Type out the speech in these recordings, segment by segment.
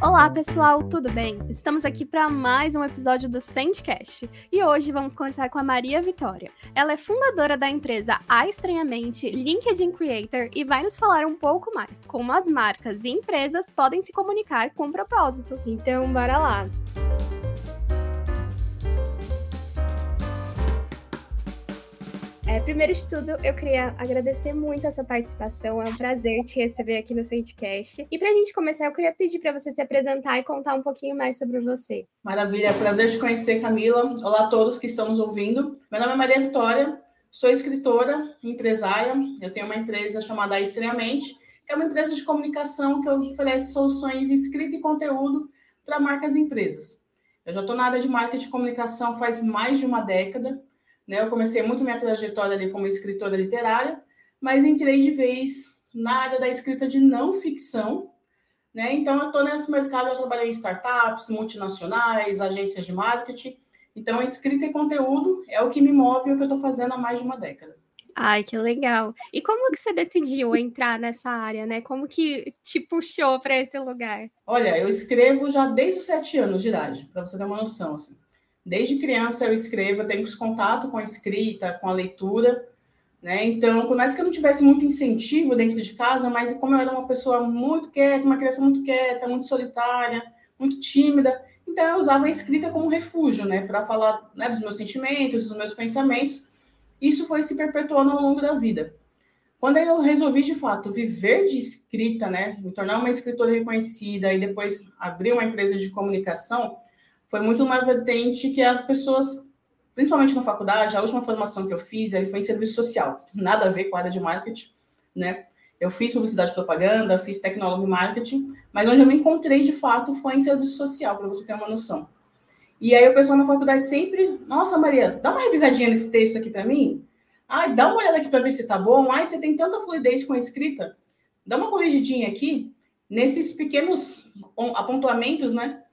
Olá, pessoal, tudo bem? Estamos aqui para mais um episódio do Sandcast e hoje vamos conversar com a Maria Vitória. Ela é fundadora da empresa A Estranhamente, LinkedIn Creator e vai nos falar um pouco mais como as marcas e empresas podem se comunicar com propósito. Então, bora lá! É, primeiro de tudo, eu queria agradecer muito a sua participação. É um prazer te receber aqui no Sandcast. E para a gente começar, eu queria pedir para você se apresentar e contar um pouquinho mais sobre você. Maravilha, é prazer te conhecer, Camila. Olá a todos que estão nos ouvindo. Meu nome é Maria Vitória, sou escritora, empresária. Eu tenho uma empresa chamada Estranhamente, que é uma empresa de comunicação que oferece soluções escrita e conteúdo para marcas e empresas. Eu já estou na área de marketing e comunicação faz mais de uma década. Né? Eu comecei muito minha trajetória ali como escritora literária, mas entrei de vez na área da escrita de não ficção. Né? Então, eu estou nesse mercado, eu trabalhei em startups, multinacionais, agências de marketing. Então, escrita e conteúdo é o que me move e o que eu estou fazendo há mais de uma década. Ai, que legal. E como que você decidiu entrar nessa área, né? Como que te puxou para esse lugar? Olha, eu escrevo já desde os sete anos de idade, para você ter uma noção. Assim. Desde criança eu escrevo, eu tenho contato com a escrita, com a leitura, né? Então, por mais que eu não tivesse muito incentivo dentro de casa, mas como eu era uma pessoa muito quieta, uma criança muito quieta, muito solitária, muito tímida, então eu usava a escrita como refúgio, né, para falar né, dos meus sentimentos, dos meus pensamentos. Isso foi se perpetuando ao longo da vida. Quando eu resolvi, de fato, viver de escrita, né, me tornar uma escritora reconhecida e depois abrir uma empresa de comunicação, foi muito uma vertente que as pessoas, principalmente na faculdade, a última formação que eu fiz aí foi em serviço social, nada a ver com a área de marketing, né? Eu fiz publicidade e propaganda, fiz tecnólogo e marketing, mas onde eu me encontrei de fato foi em serviço social, para você ter uma noção. E aí o pessoal na faculdade sempre, nossa Maria, dá uma revisadinha nesse texto aqui para mim. Ai, dá uma olhada aqui para ver se tá bom. Ai, você tem tanta fluidez com a escrita. Dá uma corrigidinha aqui nesses pequenos apontamentos, né?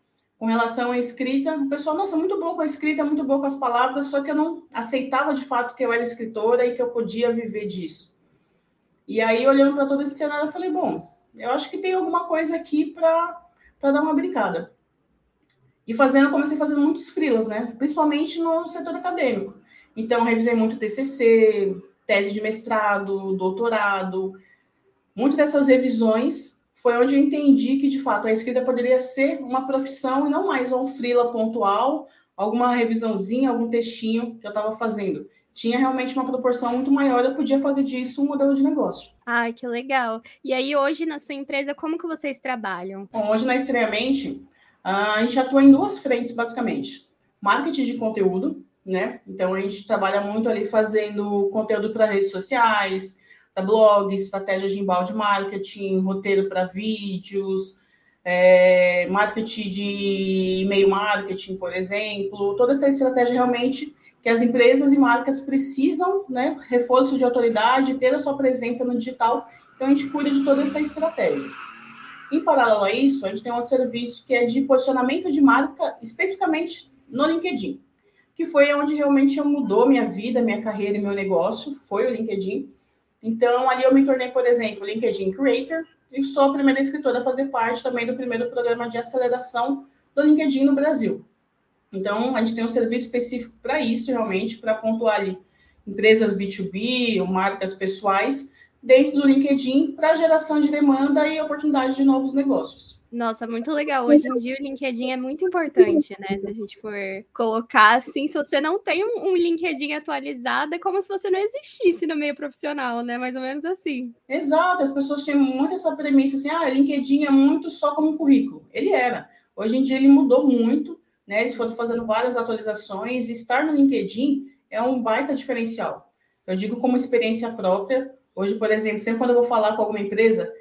Com relação à escrita, o pessoal, nossa, muito boa com a escrita, muito boa com as palavras, só que eu não aceitava de fato que eu era escritora e que eu podia viver disso. E aí, olhando para todo esse cenário, eu falei, bom, eu acho que tem alguma coisa aqui para dar uma brincada. E fazendo, comecei fazendo muitos frilas, né? Principalmente no setor acadêmico. Então, revisei muito TCC, tese de mestrado, doutorado. Muitas dessas revisões foi onde eu entendi que, de fato, a escrita poderia ser uma profissão e não mais um freela pontual, alguma revisãozinha, algum textinho que eu estava fazendo. Tinha realmente uma proporção muito maior, eu podia fazer disso um modelo de negócio. Ai, que legal. E aí, hoje, na sua empresa, como que vocês trabalham? Bom, hoje, na Estranhamente, a gente atua em duas frentes, basicamente. Marketing de conteúdo, né? Então, a gente trabalha muito ali fazendo conteúdo para redes sociais, para blog, estratégias de embalde marketing, roteiro para vídeos, é, marketing de e-mail marketing, por exemplo, toda essa estratégia realmente que as empresas e marcas precisam, né, reforço de autoridade, ter a sua presença no digital, então a gente cuida de toda essa estratégia. Em paralelo a isso, a gente tem outro serviço que é de posicionamento de marca, especificamente no LinkedIn, que foi onde realmente mudou minha vida, minha carreira e meu negócio, foi o LinkedIn. Então, ali eu me tornei, por exemplo, LinkedIn Creator e sou a primeira escritora a fazer parte também do primeiro programa de aceleração do LinkedIn no Brasil. Então, a gente tem um serviço específico para isso, realmente, para pontuar ali empresas B2B ou marcas pessoais dentro do LinkedIn para geração de demanda e oportunidade de novos negócios. Nossa, muito legal. Hoje em dia o LinkedIn é muito importante, né? Se a gente for colocar assim, se você não tem um, LinkedIn atualizado, é como se você não existisse no meio profissional, né? Mais ou menos assim. Exato, as pessoas têm muito essa premissa assim, ah, LinkedIn é muito só como currículo. Ele era. Hoje em dia ele mudou muito, né? Eles foram fazendo várias atualizações e estar no LinkedIn é um baita diferencial. Eu digo como experiência própria. Hoje, por exemplo, sempre quando eu vou falar com alguma empresa,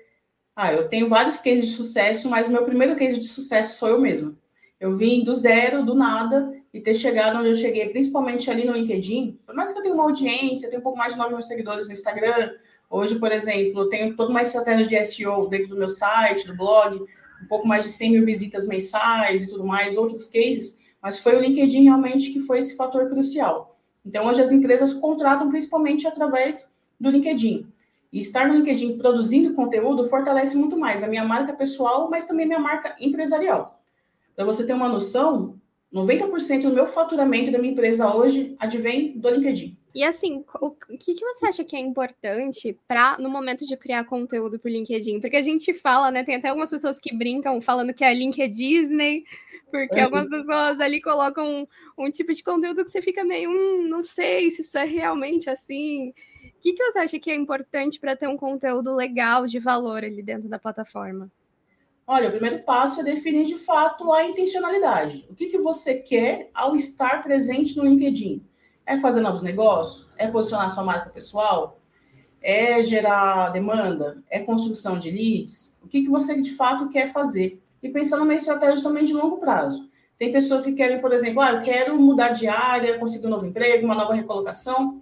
ah, eu tenho vários cases de sucesso, mas o meu primeiro case de sucesso sou eu mesma. Eu vim do zero, do nada, e ter chegado onde eu cheguei, principalmente ali no LinkedIn. Por mais que eu tenha uma audiência, eu tenho um pouco mais de 9 mil seguidores no Instagram. Hoje, por exemplo, eu tenho toda uma estratégia de SEO dentro do meu site, do blog, um pouco mais de 100 mil visitas mensais e tudo mais, outros cases. Mas foi o LinkedIn realmente que foi esse fator crucial. Então, hoje as empresas contratam principalmente através do LinkedIn. E estar no LinkedIn produzindo conteúdo fortalece muito mais a minha marca pessoal, mas também minha marca empresarial. Para você ter uma noção, 90% do meu faturamento da minha empresa hoje advém do LinkedIn. E assim, o que, que você acha que é importante para no momento de criar conteúdo para o LinkedIn? Porque a gente fala, né? Tem até algumas pessoas que brincam falando que é LinkedIn Disney, porque é. algumas pessoas ali colocam um, um, tipo de conteúdo que você fica meio, hum, não sei se isso é realmente assim. O que, que você acha que é importante para ter um conteúdo legal de valor ali dentro da plataforma? Olha, o primeiro passo é definir de fato a intencionalidade. O que, que você quer ao estar presente no LinkedIn? É fazer novos negócios? É posicionar sua marca pessoal? É gerar demanda? É construção de leads? O que, que você de fato quer fazer? E pensar numa estratégia também de longo prazo. Tem pessoas que querem, por exemplo, ah, eu quero mudar de área, conseguir um novo emprego, uma nova recolocação.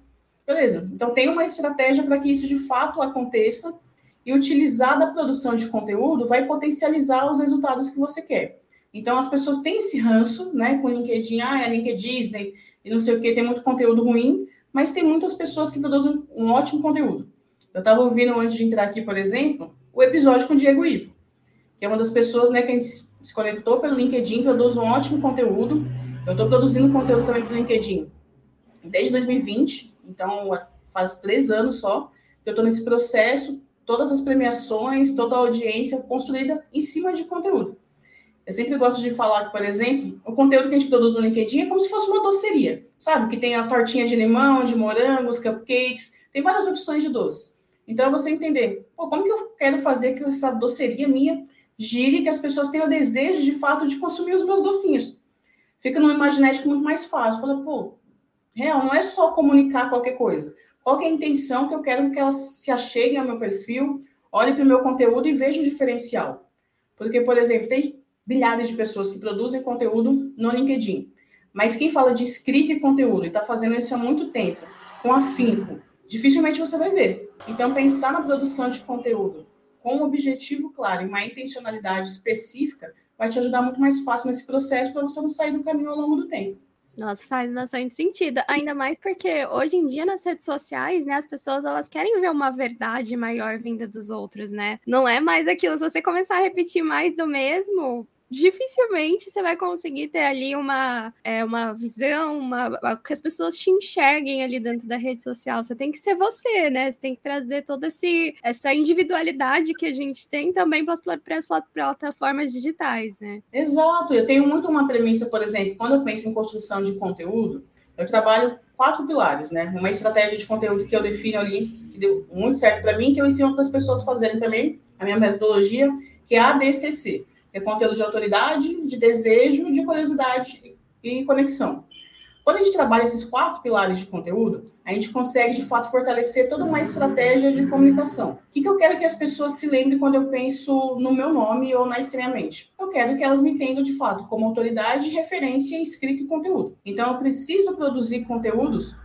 Beleza. Então, tem uma estratégia para que isso de fato aconteça e utilizar da produção de conteúdo vai potencializar os resultados que você quer. Então, as pessoas têm esse ranço, né, com LinkedIn, ah, é LinkedIn Disney, e não sei o que, tem muito conteúdo ruim, mas tem muitas pessoas que produzem um ótimo conteúdo. Eu estava ouvindo antes de entrar aqui, por exemplo, o episódio com o Diego Ivo, que é uma das pessoas, né, que a gente se conectou pelo LinkedIn, produz um ótimo conteúdo. Eu estou produzindo conteúdo também pelo LinkedIn desde 2020, então faz três anos só que eu estou nesse processo, todas as premiações, toda a audiência construída em cima de conteúdo. Eu sempre gosto de falar por exemplo, o conteúdo que a gente produz no LinkedIn é como se fosse uma doceria, sabe? Que tem a tortinha de limão, de morango, os cupcakes, tem várias opções de doce. Então, é você entender, pô, como que eu quero fazer que essa doceria minha gire, que as pessoas tenham o desejo, de fato, de consumir os meus docinhos. Fica no imaginético muito mais fácil. Fala, pô, Real, não é só comunicar qualquer coisa. Qual é a intenção que eu quero que elas se acheguem ao meu perfil, olhem para o meu conteúdo e vejam o diferencial. Porque, por exemplo, tem bilhares de pessoas que produzem conteúdo no LinkedIn. Mas quem fala de escrita e conteúdo e está fazendo isso há muito tempo, com afinco, dificilmente você vai ver. Então, pensar na produção de conteúdo com um objetivo claro e uma intencionalidade específica vai te ajudar muito mais fácil nesse processo para você não sair do caminho ao longo do tempo. Nossa, faz bastante sentido. Ainda mais porque hoje em dia nas redes sociais, né, as pessoas elas querem ver uma verdade maior vinda dos outros, né? Não é mais aquilo. Se você começar a repetir mais do mesmo, dificilmente você vai conseguir ter ali uma, é, uma visão, uma, que as pessoas te enxerguem ali dentro da rede social. Você tem que ser você, né? Você tem que trazer toda essa individualidade que a gente tem também para as plataformas digitais, né? Exato. Eu tenho muito uma premissa, por exemplo, quando eu penso em construção de conteúdo, eu trabalho quatro pilares, né? Uma estratégia de conteúdo que eu defino ali, que deu muito certo para mim, que eu ensino para as pessoas fazerem também, a minha metodologia, que é a ADCC é conteúdo de autoridade, de desejo, de curiosidade e conexão. Quando a gente trabalha esses quatro pilares de conteúdo, a gente consegue, de fato, fortalecer toda uma estratégia de comunicação. O que, eu quero que as pessoas se lembrem quando eu penso no meu nome ou na Estranhamente? Eu quero que elas me entendam, de fato, como autoridade, referência em escrito e conteúdo. Então, eu preciso produzir conteúdos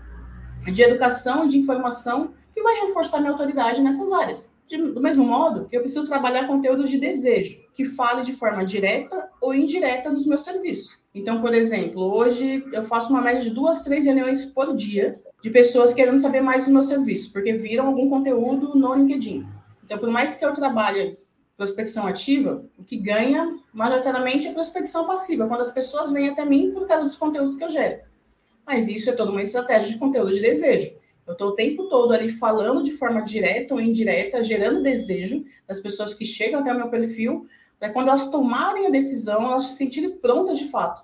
de educação de informação que vai reforçar minha autoridade nessas áreas. De, do mesmo modo que eu preciso trabalhar conteúdos de desejo, que fale de forma direta ou indireta dos meus serviços. Então, por exemplo, hoje eu faço uma média de duas, três reuniões por dia de pessoas querendo saber mais dos meus serviços, porque viram algum conteúdo no LinkedIn. Então, por mais que eu trabalhe prospecção ativa, o que ganha majoritariamente é prospecção passiva, quando as pessoas vêm até mim por causa dos conteúdos que eu gero. Mas isso é toda uma estratégia de conteúdo de desejo. Eu estou o tempo todo ali falando de forma direta ou indireta, gerando desejo das pessoas que chegam até o meu perfil, para quando elas tomarem a decisão, elas se sentirem prontas de fato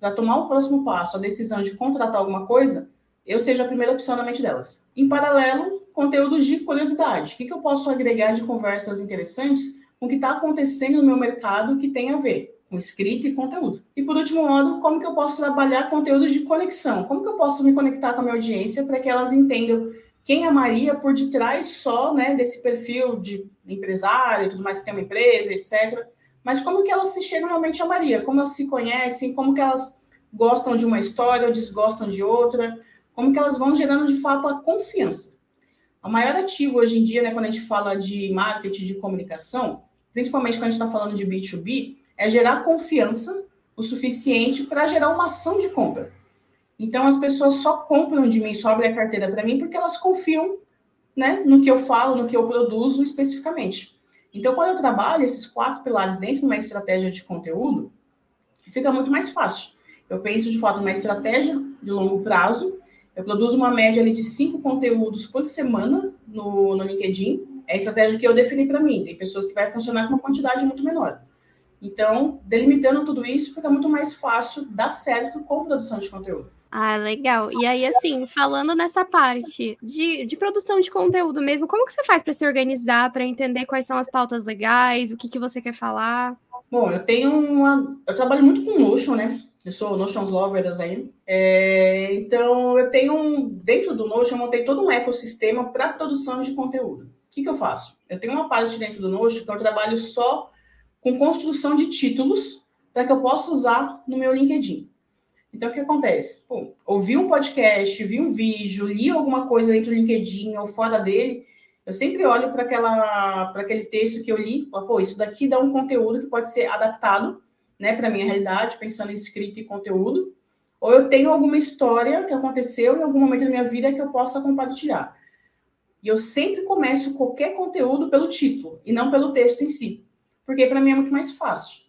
para tomar o próximo passo, a decisão de contratar alguma coisa, eu seja a primeira opção na mente delas. Em paralelo, conteúdos de curiosidade. O que, que eu posso agregar de conversas interessantes com o que está acontecendo no meu mercado que tem a ver com escrita e conteúdo. E por último modo, como que eu posso trabalhar conteúdos de conexão? Como que eu posso me conectar com a minha audiência para que elas entendam quem é a Maria por detrás só né, desse perfil de empresário e tudo mais que tem uma empresa, etc. Mas como que elas se chegam realmente a Maria? Como elas se conhecem? Como que elas gostam de uma história ou desgostam de outra? Como que elas vão gerando de fato a confiança? O maior ativo hoje em dia, né, quando a gente fala de marketing, de comunicação, principalmente quando a gente está falando de B2B, é gerar confiança o suficiente para gerar uma ação de compra. Então, as pessoas só compram de mim, só abrem a carteira para mim, porque elas confiam né, no que eu falo, no que eu produzo especificamente. Então, quando eu trabalho esses quatro pilares dentro de uma estratégia de conteúdo, fica muito mais fácil. Eu penso de fato numa estratégia de longo prazo. Eu produzo uma média ali de cinco conteúdos por semana no, no LinkedIn. É a estratégia que eu defini para mim. Tem pessoas que vai funcionar com uma quantidade muito menor. Então, delimitando tudo isso, fica muito mais fácil dar certo com produção de conteúdo. Ah, legal. E aí, assim, falando nessa parte de, de produção de conteúdo mesmo, como que você faz para se organizar, para entender quais são as pautas legais, o que, que você quer falar? Bom, eu tenho uma. Eu trabalho muito com Notion, né? Eu sou Notion Lovers aí. É, então, eu tenho um. Dentro do Notion, eu montei todo um ecossistema para produção de conteúdo. O que, que eu faço? Eu tenho uma parte dentro do Notion que eu trabalho só com construção de títulos para que eu possa usar no meu LinkedIn. Então, o que acontece? Pô, ouvi um podcast, vi um vídeo, li alguma coisa dentro do LinkedIn ou fora dele, eu sempre olho para aquele texto que eu li, falo, pô, isso daqui dá um conteúdo que pode ser adaptado né, para a minha realidade, pensando em escrita e conteúdo, ou eu tenho alguma história que aconteceu em algum momento da minha vida que eu possa compartilhar. E eu sempre começo qualquer conteúdo pelo título e não pelo texto em si, porque para mim é muito mais fácil.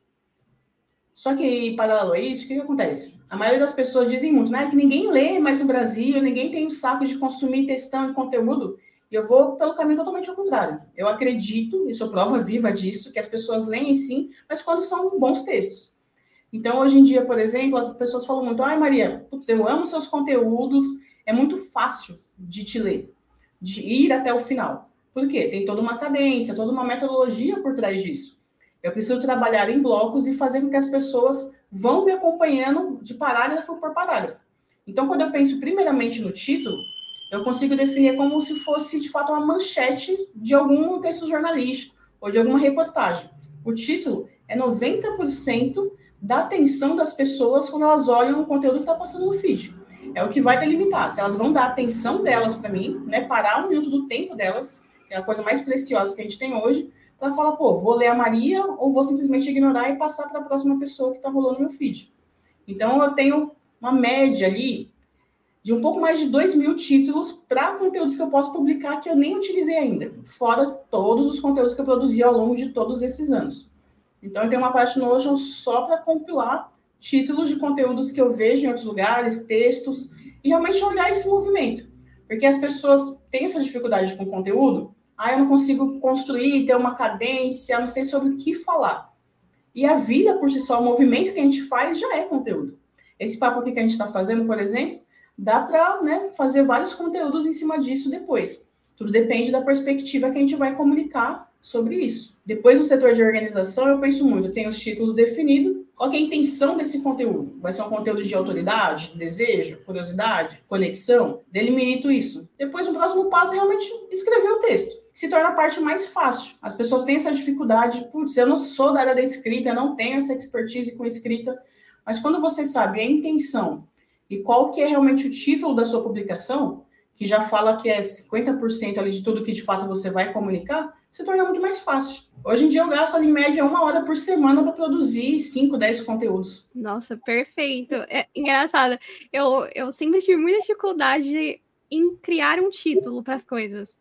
Só que, paralelo a isso, o que, que acontece? A maioria das pessoas dizem muito, né? Que ninguém lê mais no Brasil, ninguém tem o saco de consumir e conteúdo. E eu vou pelo caminho totalmente ao contrário. Eu acredito, e sou prova viva disso, que as pessoas leem sim, mas quando são bons textos. Então, hoje em dia, por exemplo, as pessoas falam muito: ai, Maria, putz, eu amo seus conteúdos, é muito fácil de te ler, de ir até o final. Por quê? Tem toda uma cadência, toda uma metodologia por trás disso. Eu preciso trabalhar em blocos e fazer com que as pessoas vão me acompanhando de parágrafo por parágrafo. Então, quando eu penso primeiramente no título, eu consigo definir como se fosse de fato uma manchete de algum texto jornalístico ou de alguma reportagem. O título é 90% da atenção das pessoas quando elas olham o conteúdo que está passando no feed. É o que vai delimitar se elas vão dar atenção delas para mim, né, parar um minuto do tempo delas, que é a coisa mais preciosa que a gente tem hoje, para falar, pô, vou ler a Maria ou vou simplesmente ignorar e passar para a próxima pessoa que está rolando meu feed. Então, eu tenho uma média ali de um pouco mais de 2 mil títulos para conteúdos que eu posso publicar que eu nem utilizei ainda, fora todos os conteúdos que eu produzi ao longo de todos esses anos. Então, eu tenho uma parte no Notion só para compilar títulos de conteúdos que eu vejo em outros lugares, textos, e realmente olhar esse movimento. Porque as pessoas têm essa dificuldade com conteúdo, ah, eu não consigo construir, ter uma cadência, não sei sobre o que falar. E a vida por si só, o movimento que a gente faz já é conteúdo. Esse papo aqui que a gente está fazendo, por exemplo, dá para né, fazer vários conteúdos em cima disso depois. Tudo depende da perspectiva que a gente vai comunicar sobre isso. Depois, no setor de organização, eu penso muito, tem os títulos definidos, qual é a intenção desse conteúdo? Vai ser um conteúdo de autoridade, desejo, curiosidade, conexão? Delimito isso. Depois, o próximo passo é realmente escrever o texto se torna a parte mais fácil. As pessoas têm essa dificuldade, putz, eu não sou da área da escrita, eu não tenho essa expertise com escrita, mas quando você sabe a intenção e qual que é realmente o título da sua publicação, que já fala que é 50% ali de tudo que de fato você vai comunicar, se torna muito mais fácil. Hoje em dia eu gasto ali em média uma hora por semana para produzir 5, 10 conteúdos. Nossa, perfeito. É engraçado. Eu, eu sempre tive muita dificuldade em criar um título para as coisas.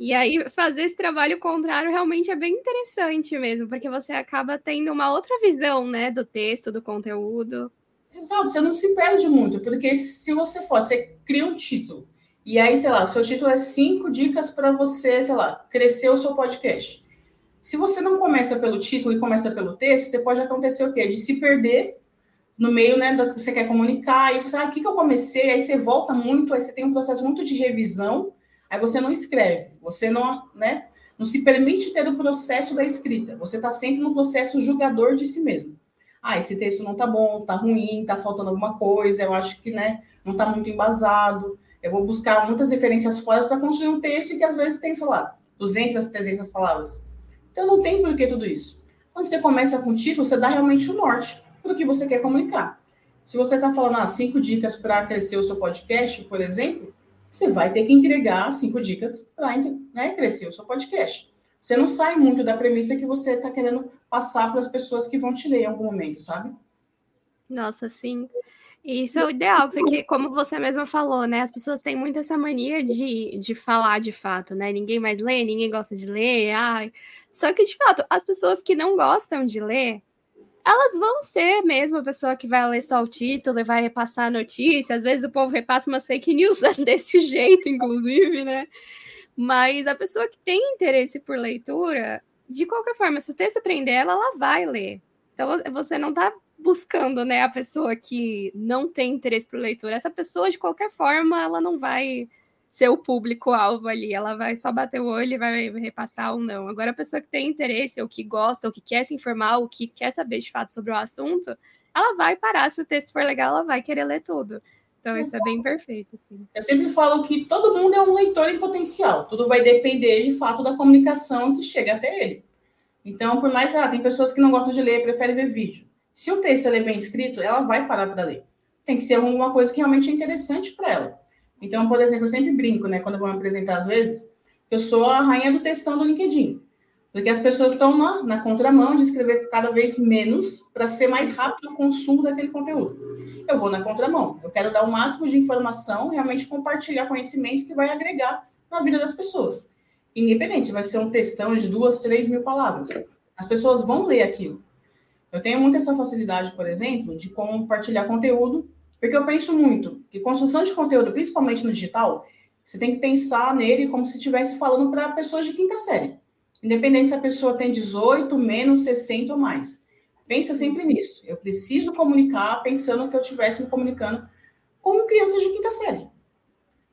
E aí, fazer esse trabalho contrário realmente é bem interessante mesmo, porque você acaba tendo uma outra visão, né, do texto, do conteúdo. Exato, você não se perde muito, porque se você for, você cria um título, e aí, sei lá, o seu título é cinco dicas para você, sei lá, crescer o seu podcast. Se você não começa pelo título e começa pelo texto, você pode acontecer o quê? De se perder no meio, né, do que você quer comunicar, e você, ah, o que, que eu comecei? Aí você volta muito, aí você tem um processo muito de revisão, Aí você não escreve, você não, né, não se permite ter o processo da escrita. Você está sempre no processo julgador de si mesmo. Ah, esse texto não está bom, está ruim, está faltando alguma coisa, eu acho que né, não está muito embasado. Eu vou buscar muitas referências fora para construir um texto que às vezes tem, sei lá, 200, 300 palavras. Então não tem por que tudo isso. Quando você começa com o título, você dá realmente o norte para o que você quer comunicar. Se você está falando ah, cinco dicas para crescer o seu podcast, por exemplo, você vai ter que entregar cinco dicas para né, crescer o seu podcast. Você não sai muito da premissa que você está querendo passar para as pessoas que vão te ler em algum momento, sabe? Nossa, sim. Isso é o ideal, porque, como você mesma falou, né? As pessoas têm muito essa mania de, de falar de fato, né? Ninguém mais lê, ninguém gosta de ler. Ai. Só que, de fato, as pessoas que não gostam de ler, elas vão ser mesmo a pessoa que vai ler só o título e vai repassar a notícia. Às vezes o povo repassa umas fake news desse jeito, inclusive, né? Mas a pessoa que tem interesse por leitura, de qualquer forma, se o texto prender ela, ela vai ler. Então você não está buscando, né, a pessoa que não tem interesse por leitura. Essa pessoa, de qualquer forma, ela não vai ser o público-alvo ali, ela vai só bater o olho e vai repassar ou não. Agora, a pessoa que tem interesse, ou que gosta, ou que quer se informar, ou que quer saber de fato sobre o assunto, ela vai parar. Se o texto for legal, ela vai querer ler tudo. Então, isso é bem perfeito. Assim. Eu sempre falo que todo mundo é um leitor em potencial. Tudo vai depender, de fato, da comunicação que chega até ele. Então, por mais que ah, tem pessoas que não gostam de ler, preferem ver vídeo. Se o texto é bem escrito, ela vai parar para ler. Tem que ser alguma coisa que realmente é interessante para ela. Então, por exemplo, eu sempre brinco, né, quando eu vou me apresentar às vezes, eu sou a rainha do textão do LinkedIn. Porque as pessoas estão na, na contramão de escrever cada vez menos para ser mais rápido o consumo daquele conteúdo. Eu vou na contramão. Eu quero dar o máximo de informação, realmente compartilhar conhecimento que vai agregar na vida das pessoas. Independente vai ser um textão de duas, três mil palavras. As pessoas vão ler aquilo. Eu tenho muito essa facilidade, por exemplo, de compartilhar conteúdo, porque eu penso muito que construção de conteúdo, principalmente no digital, você tem que pensar nele como se estivesse falando para pessoas de quinta série. Independente se a pessoa tem 18, menos 60 ou mais. Pensa sempre nisso. Eu preciso comunicar pensando que eu estivesse me comunicando com crianças de quinta série.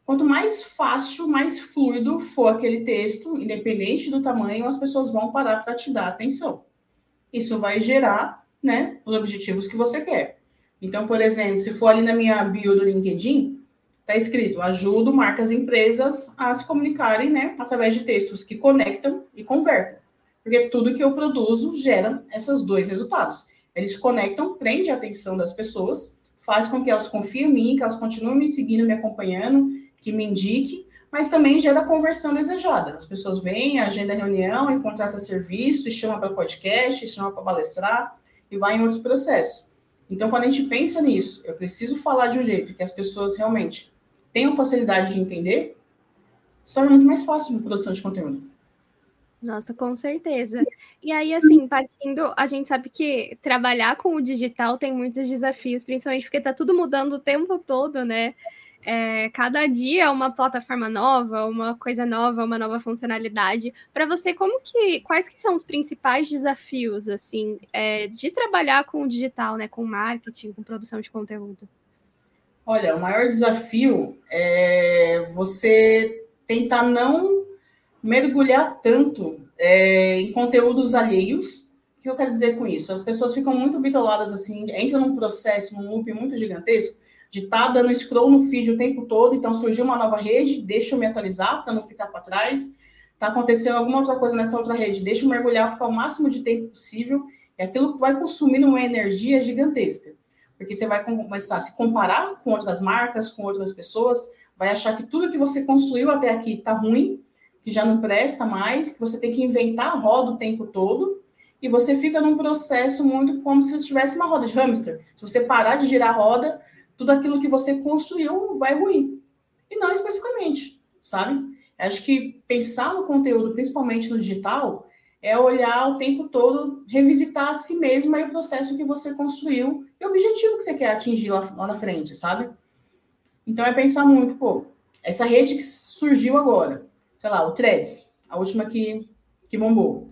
Quanto mais fácil, mais fluido for aquele texto, independente do tamanho, as pessoas vão parar para te dar atenção. Isso vai gerar né, os objetivos que você quer. Então, por exemplo, se for ali na minha bio do LinkedIn, está escrito: ajudo marcas e empresas a se comunicarem né, através de textos que conectam e convertem. Porque tudo que eu produzo gera esses dois resultados. Eles conectam, prende a atenção das pessoas, faz com que elas confiem em mim, que elas continuem me seguindo, me acompanhando, que me indique, mas também gera a conversão desejada. As pessoas vêm, agenda reunião e contrata serviço, e chama para podcast, e chama para palestrar, e vai em outros processos. Então, quando a gente pensa nisso, eu preciso falar de um jeito que as pessoas realmente tenham facilidade de entender, se torna muito mais fácil a produção de conteúdo. Nossa, com certeza. E aí, assim, partindo, a gente sabe que trabalhar com o digital tem muitos desafios, principalmente porque está tudo mudando o tempo todo, né? É, cada dia é uma plataforma nova, uma coisa nova, uma nova funcionalidade. Para você, como que quais que são os principais desafios assim é, de trabalhar com o digital, né, com marketing, com produção de conteúdo? Olha, o maior desafio é você tentar não mergulhar tanto é, em conteúdos alheios. O que eu quero dizer com isso? As pessoas ficam muito bitoladas assim, entram num processo, num loop muito gigantesco de estar tá dando scroll no feed o tempo todo, então surgiu uma nova rede, deixa eu me atualizar para não ficar para trás. Está acontecendo alguma outra coisa nessa outra rede, deixa eu mergulhar, ficar o máximo de tempo possível. É aquilo que vai consumindo uma energia gigantesca. Porque você vai começar a se comparar com outras marcas, com outras pessoas, vai achar que tudo que você construiu até aqui está ruim, que já não presta mais, que você tem que inventar a roda o tempo todo, e você fica num processo muito como se você tivesse uma roda de hamster. Se você parar de girar a roda, tudo aquilo que você construiu vai ruir. E não especificamente, sabe? Acho que pensar no conteúdo, principalmente no digital, é olhar o tempo todo, revisitar a si mesma e o processo que você construiu e o objetivo que você quer atingir lá, lá na frente, sabe? Então é pensar muito, pô, essa rede que surgiu agora, sei lá, o Threads, a última que, que bombou.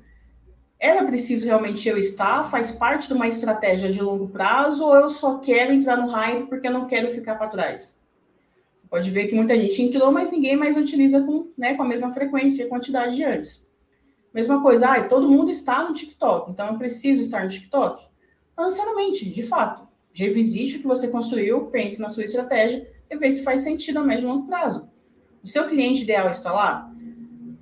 Era preciso realmente eu estar? Faz parte de uma estratégia de longo prazo ou eu só quero entrar no hype porque eu não quero ficar para trás? Pode ver que muita gente entrou, mas ninguém mais utiliza com, né, com a mesma frequência e quantidade de antes. Mesma coisa, ah, todo mundo está no TikTok, então eu preciso estar no TikTok? Não de fato. Revisite o que você construiu, pense na sua estratégia e veja se faz sentido a médio e longo prazo. O seu cliente ideal está lá?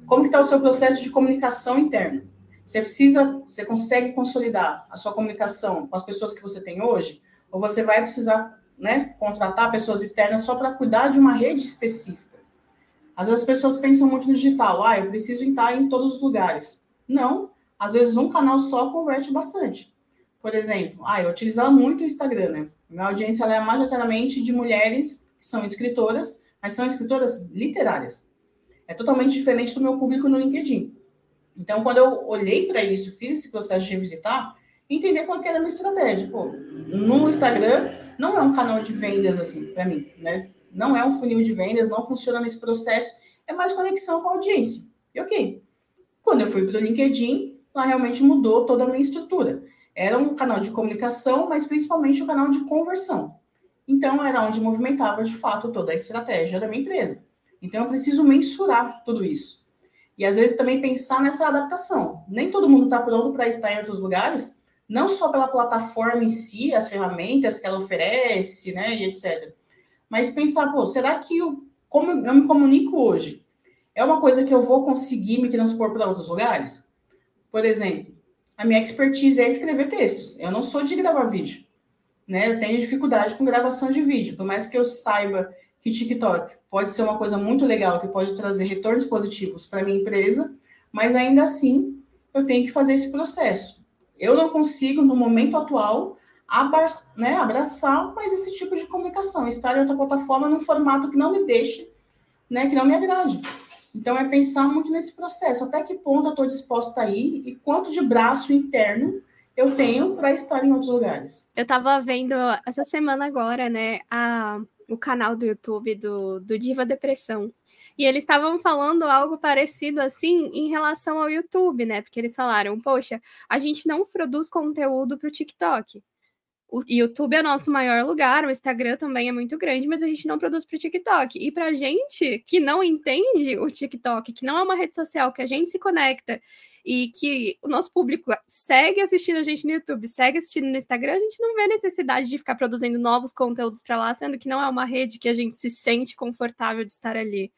Como está o seu processo de comunicação interna? Você precisa, você consegue consolidar a sua comunicação com as pessoas que você tem hoje? Ou você vai precisar né, contratar pessoas externas só para cuidar de uma rede específica? Às vezes as pessoas pensam muito no digital, ah, eu preciso estar em todos os lugares. Não, às vezes um canal só converte bastante. por exemplo, ah, eu utilizava muito o Instagram, né? Minha audiência é majoritariamente de mulheres que são escritoras, mas são escritoras literárias. É totalmente diferente do meu público no LinkedIn. Então, quando eu olhei para isso, fiz esse processo de revisitar, entender qual era a minha estratégia. Pô, no Instagram não é um canal de vendas assim para mim, né? Não é um funil de vendas, não funciona nesse processo, é mais conexão com a audiência. E ok. Quando eu fui para o LinkedIn, lá realmente mudou toda a minha estrutura. Era um canal de comunicação, mas principalmente um canal de conversão. Então, era onde movimentava de fato toda a estratégia da minha empresa. Então, eu preciso mensurar tudo isso. E às vezes também pensar nessa adaptação. Nem todo mundo está pronto para estar em outros lugares, não só pela plataforma em si, as ferramentas que ela oferece, né, e etc. Mas pensar, pô, será que eu, como eu me comunico hoje é uma coisa que eu vou conseguir me transpor para outros lugares? Por exemplo, a minha expertise é escrever textos. Eu não sou de gravar vídeo. Né? Eu tenho dificuldade com gravação de vídeo. Por mais que eu saiba que TikTok pode ser uma coisa muito legal, que pode trazer retornos positivos para minha empresa, mas ainda assim eu tenho que fazer esse processo. Eu não consigo, no momento atual, abraçar, né, abraçar mais esse tipo de comunicação, estar em outra plataforma num formato que não me deixe, né, que não me agrade. Então, é pensar muito nesse processo, até que ponto eu estou disposta a ir e quanto de braço interno eu tenho para estar em outros lugares. Eu estava vendo essa semana agora, né, a, o canal do YouTube do, do Diva Depressão. E eles estavam falando algo parecido assim em relação ao YouTube, né? Porque eles falaram, poxa, a gente não produz conteúdo para o TikTok o YouTube é nosso maior lugar, o Instagram também é muito grande, mas a gente não produz para o TikTok. E para gente que não entende o TikTok, que não é uma rede social que a gente se conecta e que o nosso público segue assistindo a gente no YouTube, segue assistindo no Instagram, a gente não vê necessidade de ficar produzindo novos conteúdos para lá, sendo que não é uma rede que a gente se sente confortável de estar ali.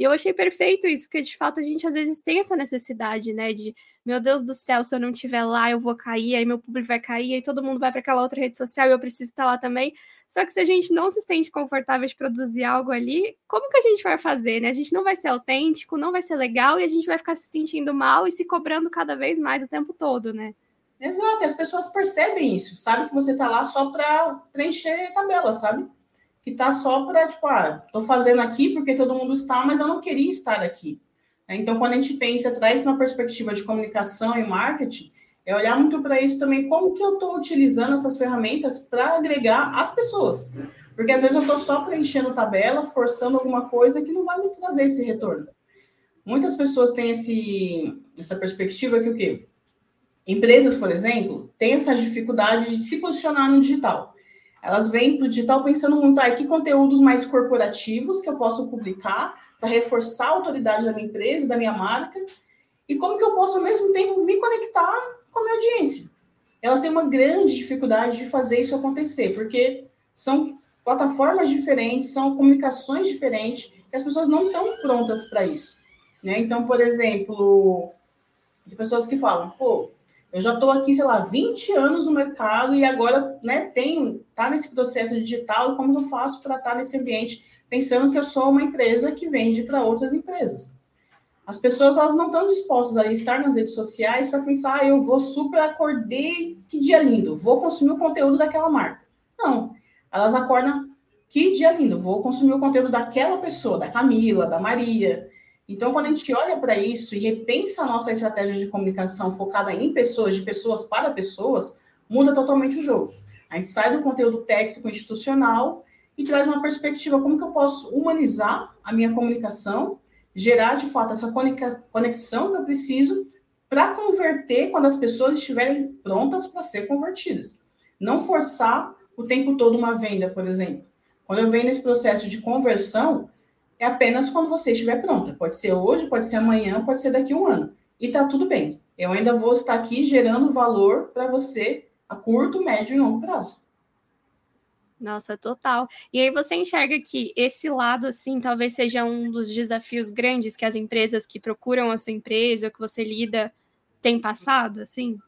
E eu achei perfeito isso, porque de fato a gente às vezes tem essa necessidade, né? De, meu Deus do céu, se eu não estiver lá, eu vou cair, aí meu público vai cair, aí todo mundo vai para aquela outra rede social e eu preciso estar lá também. Só que se a gente não se sente confortável de produzir algo ali, como que a gente vai fazer, né? A gente não vai ser autêntico, não vai ser legal e a gente vai ficar se sentindo mal e se cobrando cada vez mais o tempo todo, né? Exato, e as pessoas percebem isso, sabe que você está lá só para preencher tabela, sabe? Que tá só para, tipo, ah, tô fazendo aqui porque todo mundo está, mas eu não queria estar aqui. Né? Então, quando a gente pensa, traz uma perspectiva de comunicação e marketing, é olhar muito para isso também, como que eu estou utilizando essas ferramentas para agregar as pessoas. Porque às vezes eu estou só preenchendo tabela, forçando alguma coisa que não vai me trazer esse retorno. Muitas pessoas têm esse, essa perspectiva que o quê? Empresas, por exemplo, têm essa dificuldade de se posicionar no digital. Elas vêm para o digital pensando muito, ah, que conteúdos mais corporativos que eu posso publicar para reforçar a autoridade da minha empresa, da minha marca, e como que eu posso, ao mesmo tempo, me conectar com a minha audiência. Elas têm uma grande dificuldade de fazer isso acontecer, porque são plataformas diferentes, são comunicações diferentes, e as pessoas não estão prontas para isso. Né? Então, por exemplo, de pessoas que falam, pô, eu já estou aqui, sei lá, 20 anos no mercado e agora, né, tenho, tá nesse processo digital, como eu faço para estar nesse ambiente, pensando que eu sou uma empresa que vende para outras empresas. As pessoas, elas não estão dispostas a estar nas redes sociais para pensar, ah, eu vou super acordei, que dia lindo, vou consumir o conteúdo daquela marca. Não, elas acordam, que dia lindo, vou consumir o conteúdo daquela pessoa, da Camila, da Maria, então, quando a gente olha para isso e repensa a nossa estratégia de comunicação focada em pessoas, de pessoas para pessoas, muda totalmente o jogo. A gente sai do conteúdo técnico institucional e traz uma perspectiva como que eu posso humanizar a minha comunicação, gerar de fato essa conexão que eu preciso para converter quando as pessoas estiverem prontas para ser convertidas. Não forçar o tempo todo uma venda, por exemplo. Quando eu venho nesse processo de conversão, é apenas quando você estiver pronta. Pode ser hoje, pode ser amanhã, pode ser daqui a um ano. E tá tudo bem. Eu ainda vou estar aqui gerando valor para você a curto, médio e longo prazo. Nossa, total. E aí você enxerga que esse lado, assim, talvez seja um dos desafios grandes que as empresas que procuram a sua empresa, ou que você lida, têm passado, assim?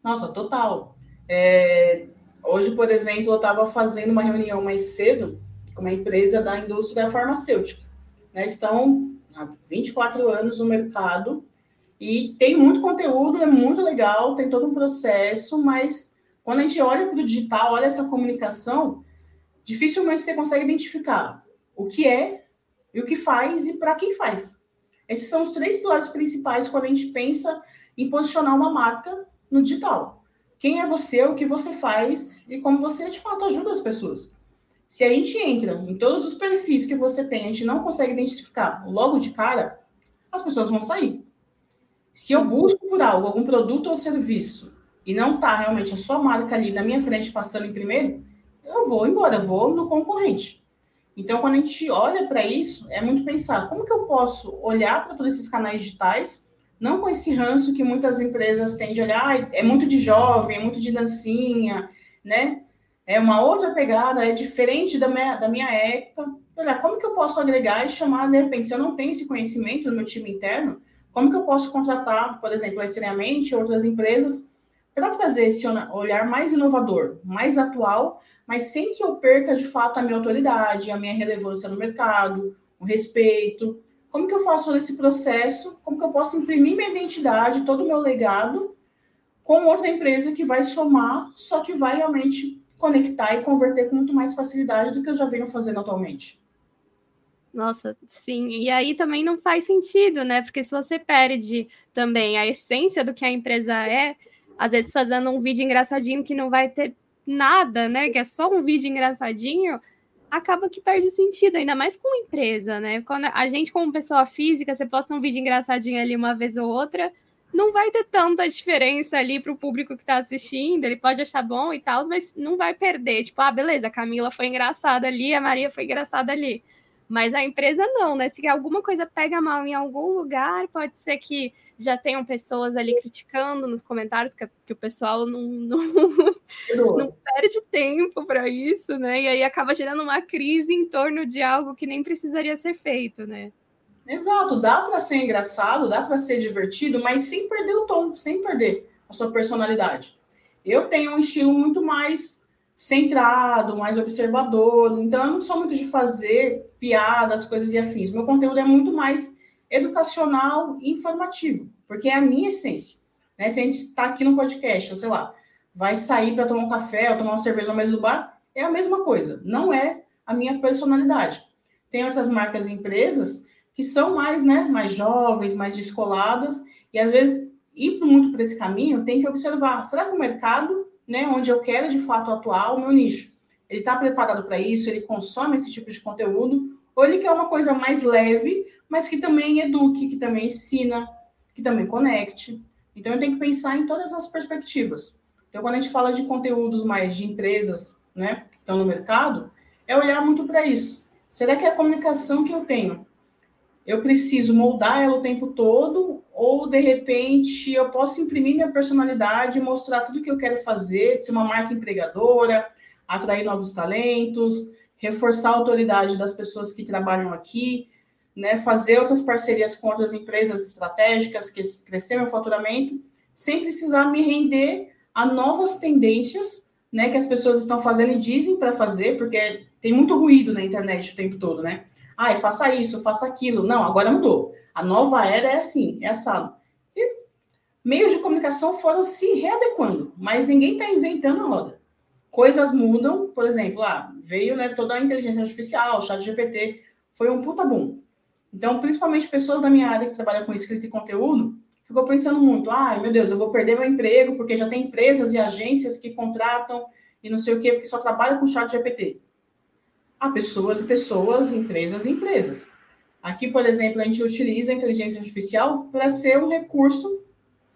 Nossa, total. É... Hoje, por exemplo, eu estava fazendo uma reunião mais cedo uma empresa da indústria farmacêutica. Né? Estão há 24 anos no mercado e tem muito conteúdo, é muito legal, tem todo um processo, mas Quando a gente olha para o digital, olha essa comunicação, dificilmente você consegue identificar o que é e o que faz e para quem faz. Esses são os três pilares principais quando a gente pensa em posicionar uma marca no digital. Quem é você, o que você faz e como você de fato ajuda as pessoas. Se a gente entra em todos os perfis que você tem, a gente não consegue identificar logo de cara, as pessoas vão sair. Se eu busco por algo, algum produto ou serviço, e não está realmente a sua marca ali na minha frente passando em primeiro, eu vou embora, vou no concorrente. Então, quando a gente olha para isso, é muito pensar como que eu posso olhar para todos esses canais digitais, não com esse ranço que muitas empresas têm de olhar, é muito de jovem, é muito de dancinha, né? É uma outra pegada, é diferente da minha, da minha época. Olha, como que eu posso agregar e chamar, de repente, se eu não tenho esse conhecimento do meu time interno, como que eu posso contratar, por exemplo, estranhamente outras empresas para trazer esse olhar mais inovador, mais atual, mas sem que eu perca de fato a minha autoridade, a minha relevância no mercado, o respeito. Como que eu faço esse processo? Como que eu posso imprimir minha identidade, todo o meu legado com outra empresa que vai somar, só que vai realmente conectar e converter com muito mais facilidade do que eu já venho fazendo atualmente. Nossa, sim. E aí também não faz sentido, né? Porque se você perde também a essência do que a empresa é, às vezes fazendo um vídeo engraçadinho que não vai ter nada, né? Que é só um vídeo engraçadinho, acaba que perde sentido, ainda mais com empresa, né? Quando a gente, como pessoa física, você posta um vídeo engraçadinho ali uma vez ou outra, não vai ter tanta diferença ali para o público que está assistindo. Ele pode achar bom e tal, mas não vai perder. Tipo, ah, beleza, a Camila foi engraçada ali, a Maria foi engraçada ali. Mas a empresa não, né? Se alguma coisa pega mal em algum lugar, pode ser que já tenham pessoas ali criticando nos comentários, que, que o pessoal não, não, não perde tempo para isso, né? E aí acaba gerando uma crise em torno de algo que nem precisaria ser feito, né? Exato, dá para ser engraçado, dá para ser divertido, mas sem perder o tom, sem perder a sua personalidade. Eu tenho um estilo muito mais centrado, mais observador. Então, eu não sou muito de fazer piadas, coisas e afins. Meu conteúdo é muito mais educacional e informativo, porque é a minha essência. Né? Se a gente está aqui no podcast, ou sei lá, vai sair para tomar um café ou tomar uma cerveja no mesmo bar, é a mesma coisa. Não é a minha personalidade. Tem outras marcas e empresas que são mais, né, mais jovens, mais descoladas, e às vezes ir muito por esse caminho tem que observar, será que o mercado né, onde eu quero de fato atuar, o meu nicho. Ele está preparado para isso, ele consome esse tipo de conteúdo, ou ele quer uma coisa mais leve, mas que também eduque, que também ensina, que também conecte. Então eu tenho que pensar em todas as perspectivas. Então, quando a gente fala de conteúdos mais de empresas né, que estão no mercado, é olhar muito para isso. Será que é a comunicação que eu tenho eu preciso moldar ela o tempo todo, ou de repente eu posso imprimir minha personalidade, mostrar tudo que eu quero fazer, ser uma marca empregadora, atrair novos talentos, reforçar a autoridade das pessoas que trabalham aqui, né, fazer outras parcerias com outras empresas estratégicas, que crescer meu faturamento, sem precisar me render a novas tendências, né, que as pessoas estão fazendo e dizem para fazer, porque tem muito ruído na internet o tempo todo, né? Ai, faça isso, faça aquilo. Não, agora mudou. A nova era é assim, é essa. E meios de comunicação foram se readequando, mas ninguém está inventando a roda. Coisas mudam, por exemplo, ah, veio né, toda a inteligência artificial, o chat GPT, foi um puta boom. Então, principalmente pessoas da minha área que trabalham com escrita e conteúdo, ficou pensando muito, ai, meu Deus, eu vou perder meu emprego porque já tem empresas e agências que contratam e não sei o quê, porque só trabalham com chat GPT a pessoas e pessoas, empresas e empresas. Aqui, por exemplo, a gente utiliza a inteligência artificial para ser um recurso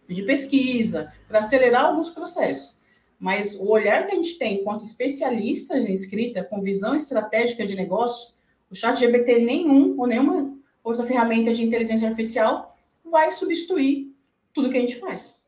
de pesquisa, para acelerar alguns processos. Mas o olhar que a gente tem enquanto especialistas em escrita, com visão estratégica de negócios, o chat GPT nenhum ou nenhuma outra ferramenta de inteligência artificial vai substituir tudo que a gente faz.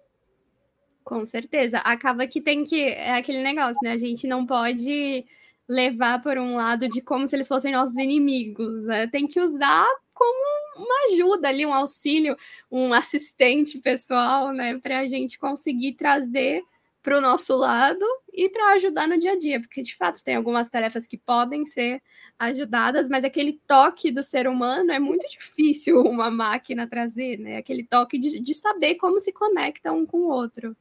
Com certeza. Acaba que tem que. É aquele negócio, né? A gente não pode levar por um lado de como se eles fossem nossos inimigos. Né? Tem que usar como uma ajuda ali, um auxílio, um assistente pessoal, né, para a gente conseguir trazer para o nosso lado e para ajudar no dia a dia, porque de fato tem algumas tarefas que podem ser ajudadas, mas aquele toque do ser humano é muito difícil uma máquina trazer, né? Aquele toque de, de saber como se conecta um com o outro.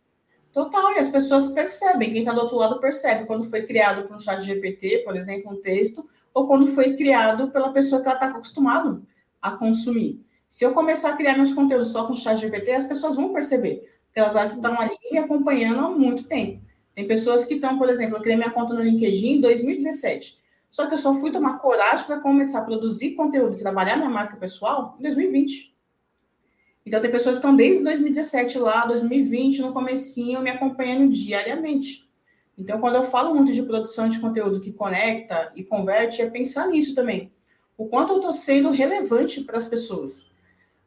Total, e as pessoas percebem, quem está do outro lado percebe quando foi criado por um chat GPT, por exemplo, um texto, ou quando foi criado pela pessoa que ela está acostumado a consumir. Se eu começar a criar meus conteúdos só com chat GPT, as pessoas vão perceber, porque elas estão ali me acompanhando há muito tempo. Tem pessoas que estão, por exemplo, eu criei minha conta no LinkedIn em 2017. Só que eu só fui tomar coragem para começar a produzir conteúdo e trabalhar minha marca pessoal em 2020. Então, tem pessoas que estão desde 2017 lá, 2020, no comecinho, me acompanhando diariamente. Então, quando eu falo muito de produção de conteúdo que conecta e converte, é pensar nisso também. O quanto eu estou sendo relevante para as pessoas.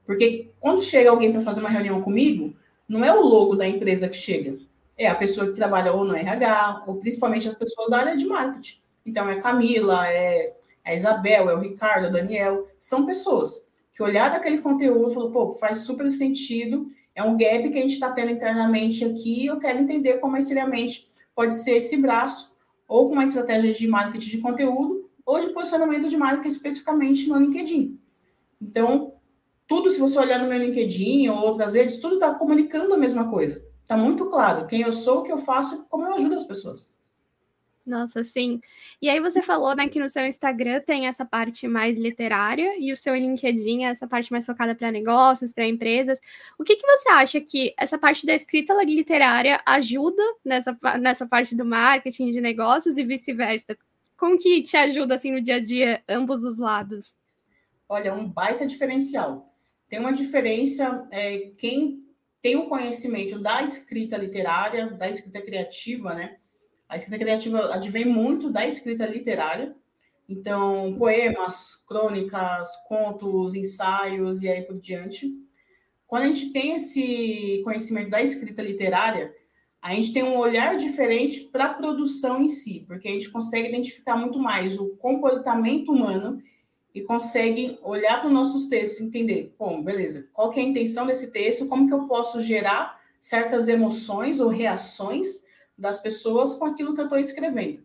Porque quando chega alguém para fazer uma reunião comigo, não é o logo da empresa que chega. É a pessoa que trabalha ou no RH, ou principalmente as pessoas da área de marketing. Então, é a Camila, é a Isabel, é o Ricardo, é o Daniel. São pessoas que olharam aquele conteúdo e pô, faz super sentido, é um gap que a gente está tendo internamente aqui, eu quero entender como mais seriamente pode ser esse braço, ou com uma estratégia de marketing de conteúdo, ou de posicionamento de marca especificamente no LinkedIn. Então, tudo, se você olhar no meu LinkedIn ou outras redes, tudo está comunicando a mesma coisa. Está muito claro quem eu sou, o que eu faço e como eu ajudo as pessoas. Nossa, sim. E aí você falou, né, que no seu Instagram tem essa parte mais literária e o seu LinkedIn é essa parte mais focada para negócios, para empresas. O que, que você acha que essa parte da escrita literária ajuda nessa, nessa parte do marketing de negócios e vice-versa? Como que te ajuda assim no dia a dia ambos os lados? Olha, é um baita diferencial. Tem uma diferença é, quem tem o conhecimento da escrita literária, da escrita criativa, né? A escrita criativa advém muito da escrita literária. Então, poemas, crônicas, contos, ensaios e aí por diante. Quando a gente tem esse conhecimento da escrita literária, a gente tem um olhar diferente para a produção em si, porque a gente consegue identificar muito mais o comportamento humano e consegue olhar para os nossos textos e entender, bom, beleza, qual que é a intenção desse texto, como que eu posso gerar certas emoções ou reações das pessoas com aquilo que eu estou escrevendo.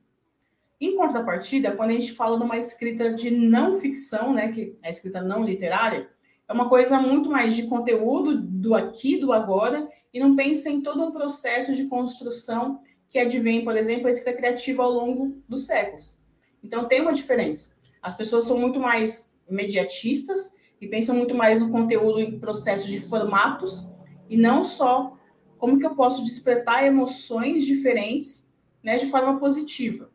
Em contrapartida, quando a gente fala de uma escrita de não ficção, né, que é escrita não literária, é uma coisa muito mais de conteúdo do aqui, do agora, e não pensa em todo um processo de construção que advém, por exemplo, a escrita criativa ao longo dos séculos. Então tem uma diferença. As pessoas são muito mais imediatistas e pensam muito mais no conteúdo em processo de formatos e não só como que eu posso despertar emoções diferentes né, de forma positiva.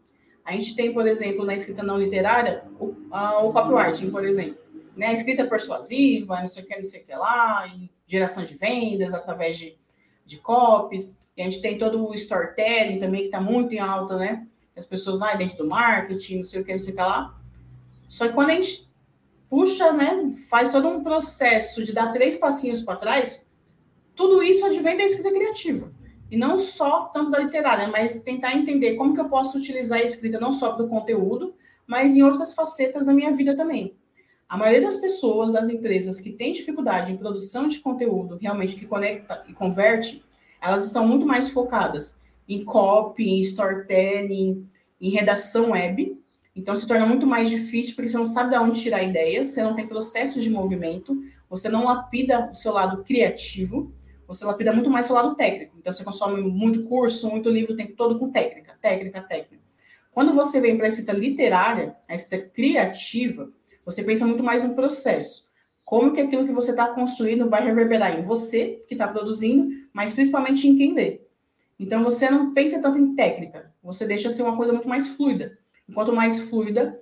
A gente tem, por exemplo, na escrita não literária, o, a, o copywriting, por exemplo. Né, a escrita persuasiva, não sei o que, não sei o que lá, geração de vendas através de, de copies. E a gente tem todo o storytelling também, que está muito em alta, né? As pessoas lá dentro do marketing, não sei o que, não sei o que lá. Só que quando a gente puxa, né, faz todo um processo de dar três passinhos para trás, tudo isso advém da escrita criativa. E não só tanto da literária, mas tentar entender como que eu posso utilizar a escrita não só para o conteúdo, mas em outras facetas da minha vida também. A maioria das pessoas, das empresas que têm dificuldade em produção de conteúdo, realmente que conecta e converte, elas estão muito mais focadas em copy, em storytelling, em redação web. Então se torna muito mais difícil porque você não sabe de onde tirar ideias, você não tem processos de movimento, você não lapida o seu lado criativo você lapida muito mais seu lado técnico. Então, você consome muito curso, muito livro o tempo todo com técnica, técnica, técnica. Quando você vem para a escrita literária, a escrita criativa, você pensa muito mais no processo. Como que aquilo que você está construindo vai reverberar em você, que está produzindo, mas principalmente em quem lê. Então, você não pensa tanto em técnica, você deixa ser uma coisa muito mais fluida. Enquanto mais fluida,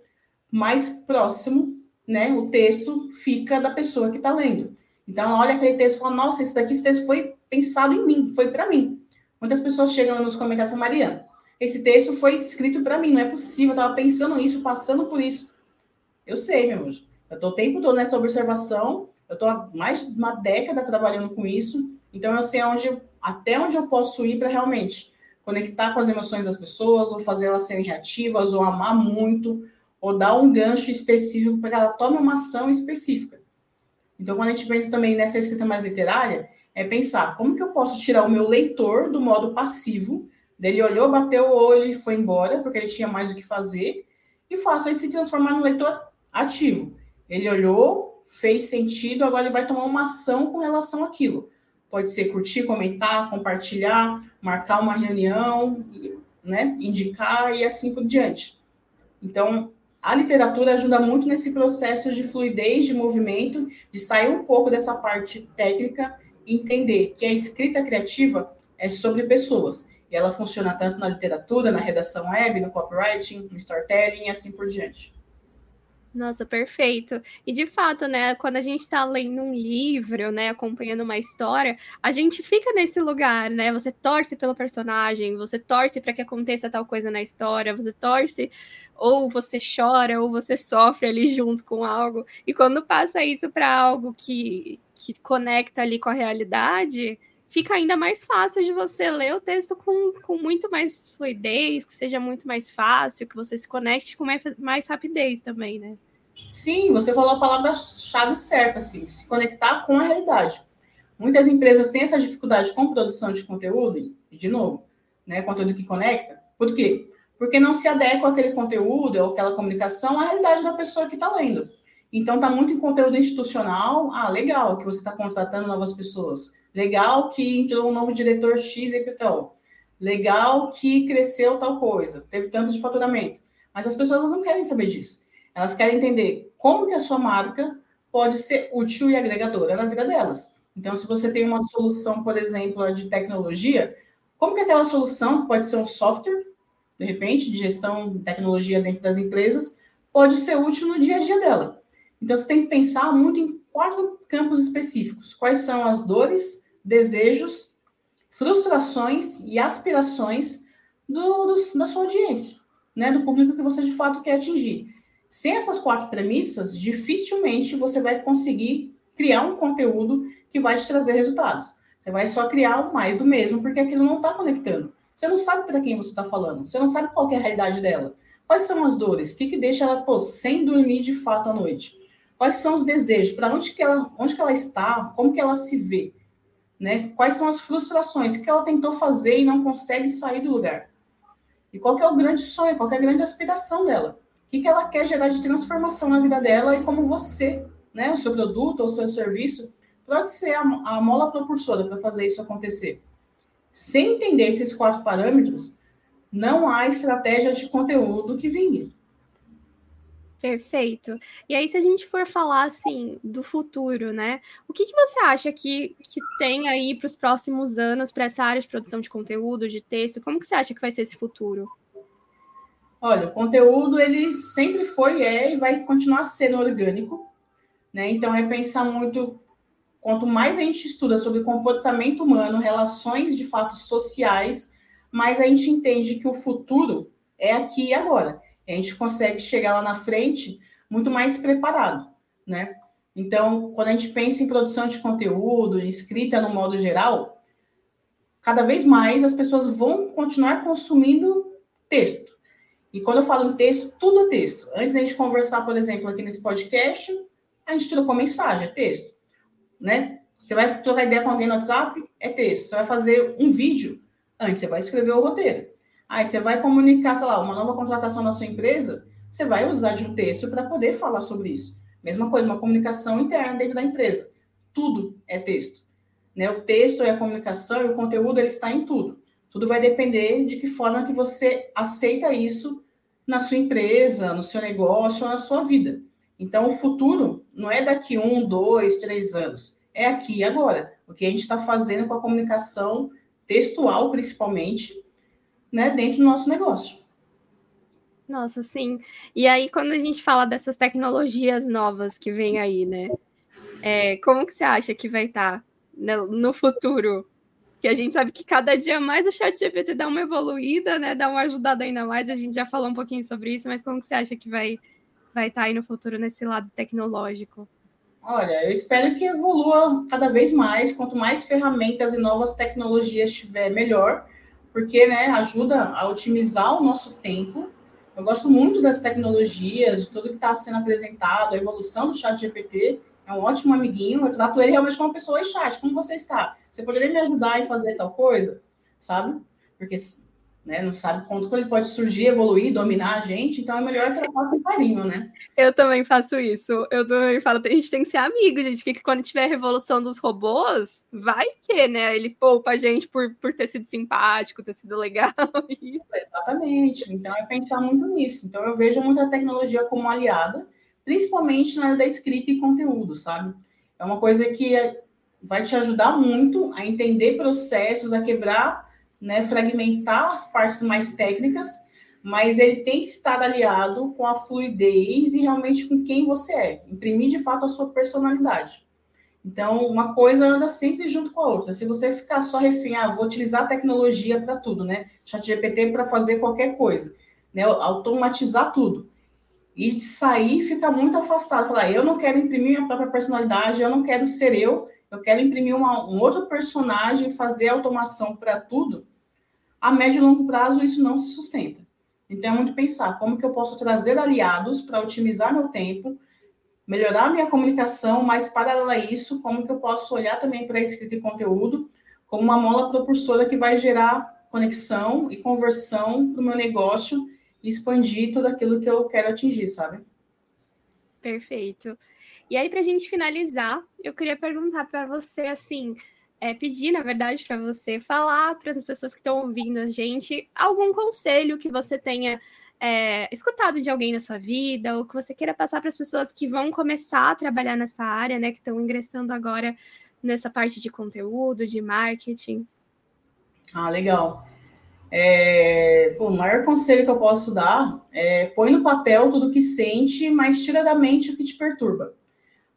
mais próximo né, o texto fica da pessoa que está lendo. Então, olha aquele texto e fala: Nossa, esse daqui, esse texto foi pensado em mim, foi para mim. Muitas pessoas chegam nos comentários e falam: Mariana, esse texto foi escrito para mim, não é possível, eu estava pensando isso, passando por isso. Eu sei, meu anjo. Eu estou o tempo todo nessa observação, eu estou há mais de uma década trabalhando com isso, então eu sei onde, até onde eu posso ir para realmente conectar com as emoções das pessoas, ou fazer elas serem reativas, ou amar muito, ou dar um gancho específico para que ela tome uma ação específica. Então, quando a gente pensa também nessa escrita mais literária, é pensar como que eu posso tirar o meu leitor do modo passivo, dele olhou, bateu o olho e foi embora, porque ele tinha mais o que fazer, e faço ele se transformar no leitor ativo. Ele olhou, fez sentido, agora ele vai tomar uma ação com relação àquilo. pode ser curtir, comentar, compartilhar, marcar uma reunião, né, indicar e assim por diante. Então, a literatura ajuda muito nesse processo de fluidez de movimento, de sair um pouco dessa parte técnica e entender que a escrita criativa é sobre pessoas. E ela funciona tanto na literatura, na redação web, no copywriting, no storytelling e assim por diante. Nossa, perfeito. E de fato, né, quando a gente está lendo um livro, né, acompanhando uma história, a gente fica nesse lugar, né? Você torce pelo personagem, você torce para que aconteça tal coisa na história, você torce ou você chora ou você sofre ali junto com algo. E quando passa isso para algo que que conecta ali com a realidade, fica ainda mais fácil de você ler o texto com, com muito mais fluidez, que seja muito mais fácil, que você se conecte com mais, mais rapidez também, né? Sim, você falou a palavra-chave certa, assim, se conectar com a realidade. Muitas empresas têm essa dificuldade com produção de conteúdo, e de novo, né, conteúdo que conecta. Por quê? Porque não se adequa aquele conteúdo ou aquela comunicação à realidade da pessoa que está lendo. Então, está muito em conteúdo institucional. Ah, legal que você está contratando novas pessoas. Legal que entrou um novo diretor X e tal. Legal que cresceu tal coisa, teve tanto de faturamento. Mas as pessoas não querem saber disso. Elas querem entender como que a sua marca pode ser útil e agregadora na vida delas. Então, se você tem uma solução, por exemplo, de tecnologia, como que aquela solução, que pode ser um software, de repente, de gestão de tecnologia dentro das empresas, pode ser útil no dia a dia dela. Então, você tem que pensar muito em quatro campos específicos. Quais são as dores, desejos, frustrações e aspirações do, do, da sua audiência, né? do público que você de fato quer atingir. Sem essas quatro premissas, dificilmente você vai conseguir criar um conteúdo que vai te trazer resultados. Você vai só criar mais do mesmo, porque aquilo não está conectando. Você não sabe para quem você está falando, você não sabe qual é a realidade dela. Quais são as dores? O que, que deixa ela pô, sem dormir de fato à noite? Quais são os desejos? Para onde que ela, onde que ela está? Como que ela se vê? Né? Quais são as frustrações que ela tentou fazer e não consegue sair do lugar? E qual é o grande sonho? Qual é a grande aspiração dela? O que, que ela quer gerar de transformação na vida dela e como você, né, o seu produto ou o seu serviço, pode ser a, a mola propulsora para fazer isso acontecer. Sem entender esses quatro parâmetros, não há estratégia de conteúdo que vingue. Perfeito. E aí, se a gente for falar assim do futuro, né? O que, que você acha que, que tem aí para os próximos anos para essa área de produção de conteúdo, de texto? Como que você acha que vai ser esse futuro? Olha, o conteúdo ele sempre foi, é e vai continuar sendo orgânico, né? Então é pensar muito quanto mais a gente estuda sobre comportamento humano, relações de fatos sociais, mais a gente entende que o futuro é aqui e agora a gente consegue chegar lá na frente muito mais preparado, né? Então, quando a gente pensa em produção de conteúdo, escrita no modo geral, cada vez mais as pessoas vão continuar consumindo texto. E quando eu falo em texto, tudo é texto. Antes da gente conversar, por exemplo, aqui nesse podcast, a gente trocou mensagem, é texto, né? Você vai trocar ideia com alguém no WhatsApp, é texto. Você vai fazer um vídeo, antes você vai escrever o roteiro. Aí você vai comunicar, sei lá, uma nova contratação na sua empresa, você vai usar de um texto para poder falar sobre isso. Mesma coisa, uma comunicação interna dentro da empresa. Tudo é texto. Né? O texto e a comunicação e o conteúdo, ele está em tudo. Tudo vai depender de que forma que você aceita isso na sua empresa, no seu negócio na sua vida. Então, o futuro não é daqui um, dois, três anos. É aqui e agora. O que a gente está fazendo com a comunicação textual, principalmente, né, dentro do nosso negócio. Nossa, sim. E aí, quando a gente fala dessas tecnologias novas que vem aí, né? É, como que você acha que vai estar tá no, no futuro? Que a gente sabe que cada dia mais o chat GPT dá uma evoluída, né? Dá uma ajudada ainda mais. A gente já falou um pouquinho sobre isso, mas como que você acha que vai vai estar tá aí no futuro nesse lado tecnológico? Olha, eu espero que evolua cada vez mais. Quanto mais ferramentas e novas tecnologias tiver, melhor porque né, ajuda a otimizar o nosso tempo. Eu gosto muito das tecnologias, de tudo que está sendo apresentado, a evolução do chat GPT. É um ótimo amiguinho, eu trato ele realmente como uma pessoa em chat. Como você está? Você poderia me ajudar em fazer tal coisa? Sabe? Porque né? Não sabe quando ele pode surgir, evoluir, dominar a gente, então é melhor tratar com carinho, né? Eu também faço isso. Eu também falo, a gente tem que ser amigo, gente, que quando tiver a revolução dos robôs, vai que, né? Ele poupa a gente por, por ter sido simpático, ter sido legal. Exatamente. Então é pensar muito nisso. Então eu vejo muito a tecnologia como aliada, principalmente na área da escrita e conteúdo, sabe? É uma coisa que vai te ajudar muito a entender processos, a quebrar né, fragmentar as partes mais técnicas, mas ele tem que estar aliado com a fluidez e realmente com quem você é, imprimir de fato a sua personalidade. Então, uma coisa anda sempre junto com a outra. Se você ficar só refém, ah, vou utilizar tecnologia para tudo, né? Chat GPT para fazer qualquer coisa, né? Automatizar tudo. E sair fica muito afastado. Falar, eu não quero imprimir minha própria personalidade, eu não quero ser eu, eu quero imprimir uma, um outro personagem, fazer automação para tudo a médio e longo prazo isso não se sustenta. Então é muito pensar como que eu posso trazer aliados para otimizar meu tempo, melhorar minha comunicação, mas paralelo a isso, como que eu posso olhar também para a escrita de conteúdo como uma mola propulsora que vai gerar conexão e conversão para o meu negócio e expandir tudo aquilo que eu quero atingir, sabe? Perfeito. E aí, para a gente finalizar, eu queria perguntar para você assim é, pedir, na verdade, para você falar para as pessoas que estão ouvindo a gente algum conselho que você tenha é, escutado de alguém na sua vida, ou que você queira passar para as pessoas que vão começar a trabalhar nessa área, né, que estão ingressando agora nessa parte de conteúdo, de marketing. Ah, legal. É, pô, o maior conselho que eu posso dar é põe no papel tudo o que sente, mas tira da mente o que te perturba.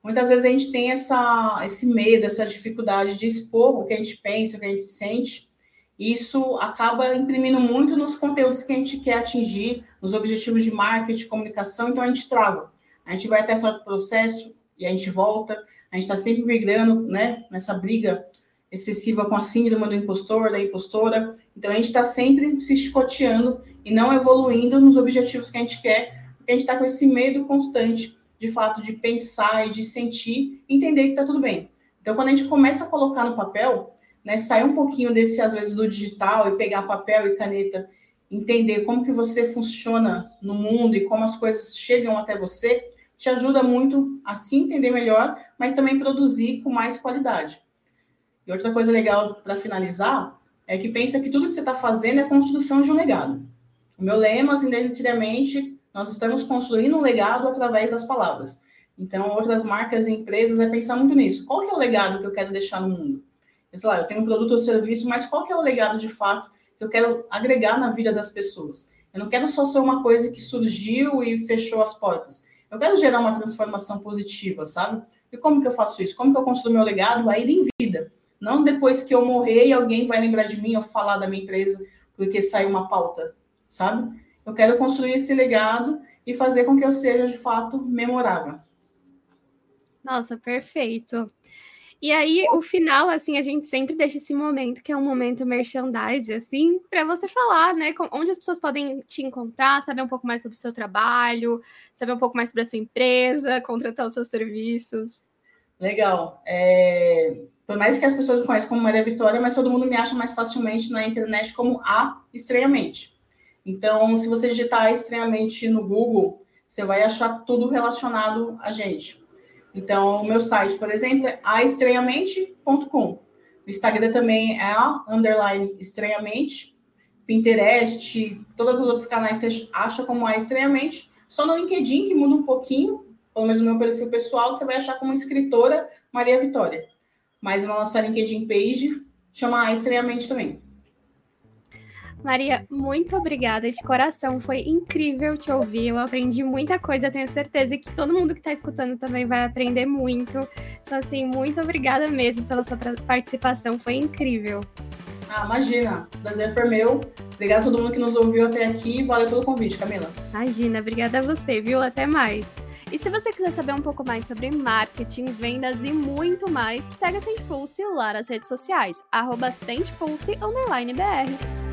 Muitas vezes a gente tem essa, esse medo, essa dificuldade de expor o que a gente pensa, o que a gente sente. Isso acaba imprimindo muito nos conteúdos que a gente quer atingir, nos objetivos de marketing, comunicação, então a gente trava. A gente vai até certo processo e a gente volta. A gente está sempre migrando, né, nessa briga excessiva com a síndrome do impostor, da impostora. Então a gente está sempre se escoteando e não evoluindo nos objetivos que a gente quer, porque a gente está com esse medo constante de fato de pensar e de sentir, entender que está tudo bem. Então, quando a gente começa a colocar no papel, né, sair um pouquinho desse, às vezes, do digital e pegar papel e caneta, entender como que você funciona no mundo e como as coisas chegam até você, te ajuda muito a se entender melhor, mas também produzir com mais qualidade. E outra coisa legal para finalizar é que pensa que tudo que você está fazendo é construção de um legado. O meu lema, assim, necessariamente, nós estamos construindo um legado através das palavras. Então, outras marcas e empresas é pensar muito nisso. Qual que é o legado que eu quero deixar no mundo? Eu, sei lá, eu tenho um produto ou serviço, mas qual que é o legado de fato que eu quero agregar na vida das pessoas? Eu não quero só ser uma coisa que surgiu e fechou as portas. Eu quero gerar uma transformação positiva, sabe? E como que eu faço isso? Como que eu construo meu legado ainda em vida? Não depois que eu morrer e alguém vai lembrar de mim ou falar da minha empresa porque saiu uma pauta, sabe? Eu quero construir esse legado e fazer com que eu seja de fato memorável. Nossa, perfeito. E aí, o final, assim, a gente sempre deixa esse momento, que é um momento merchandise, assim, para você falar, né, onde as pessoas podem te encontrar, saber um pouco mais sobre o seu trabalho, saber um pouco mais sobre a sua empresa, contratar os seus serviços. Legal. É... Por mais que as pessoas me conheçam como Maria Vitória, mas todo mundo me acha mais facilmente na internet como A Estranhamente. Então, se você digitar estranhamente no Google, você vai achar tudo relacionado a gente. Então, o meu site, por exemplo, é aestranhamente.com. O Instagram também é a underline estranhamente. Pinterest, todos os outros canais você acha como a estranhamente. Só no LinkedIn, que muda um pouquinho, pelo menos no meu perfil pessoal, você vai achar como escritora Maria Vitória. Mas na nossa LinkedIn page, chama a estranhamente também. Maria, muito obrigada de coração. Foi incrível te ouvir. Eu aprendi muita coisa. tenho certeza que todo mundo que está escutando também vai aprender muito. Então, assim, muito obrigada mesmo pela sua participação. Foi incrível. Ah, imagina. O prazer foi meu. Obrigada a todo mundo que nos ouviu até aqui. Valeu pelo convite, Camila. Imagina. Obrigada a você, viu? Até mais. E se você quiser saber um pouco mais sobre marketing, vendas e muito mais, segue a Sente Pulse lá nas redes sociais, arroba BR.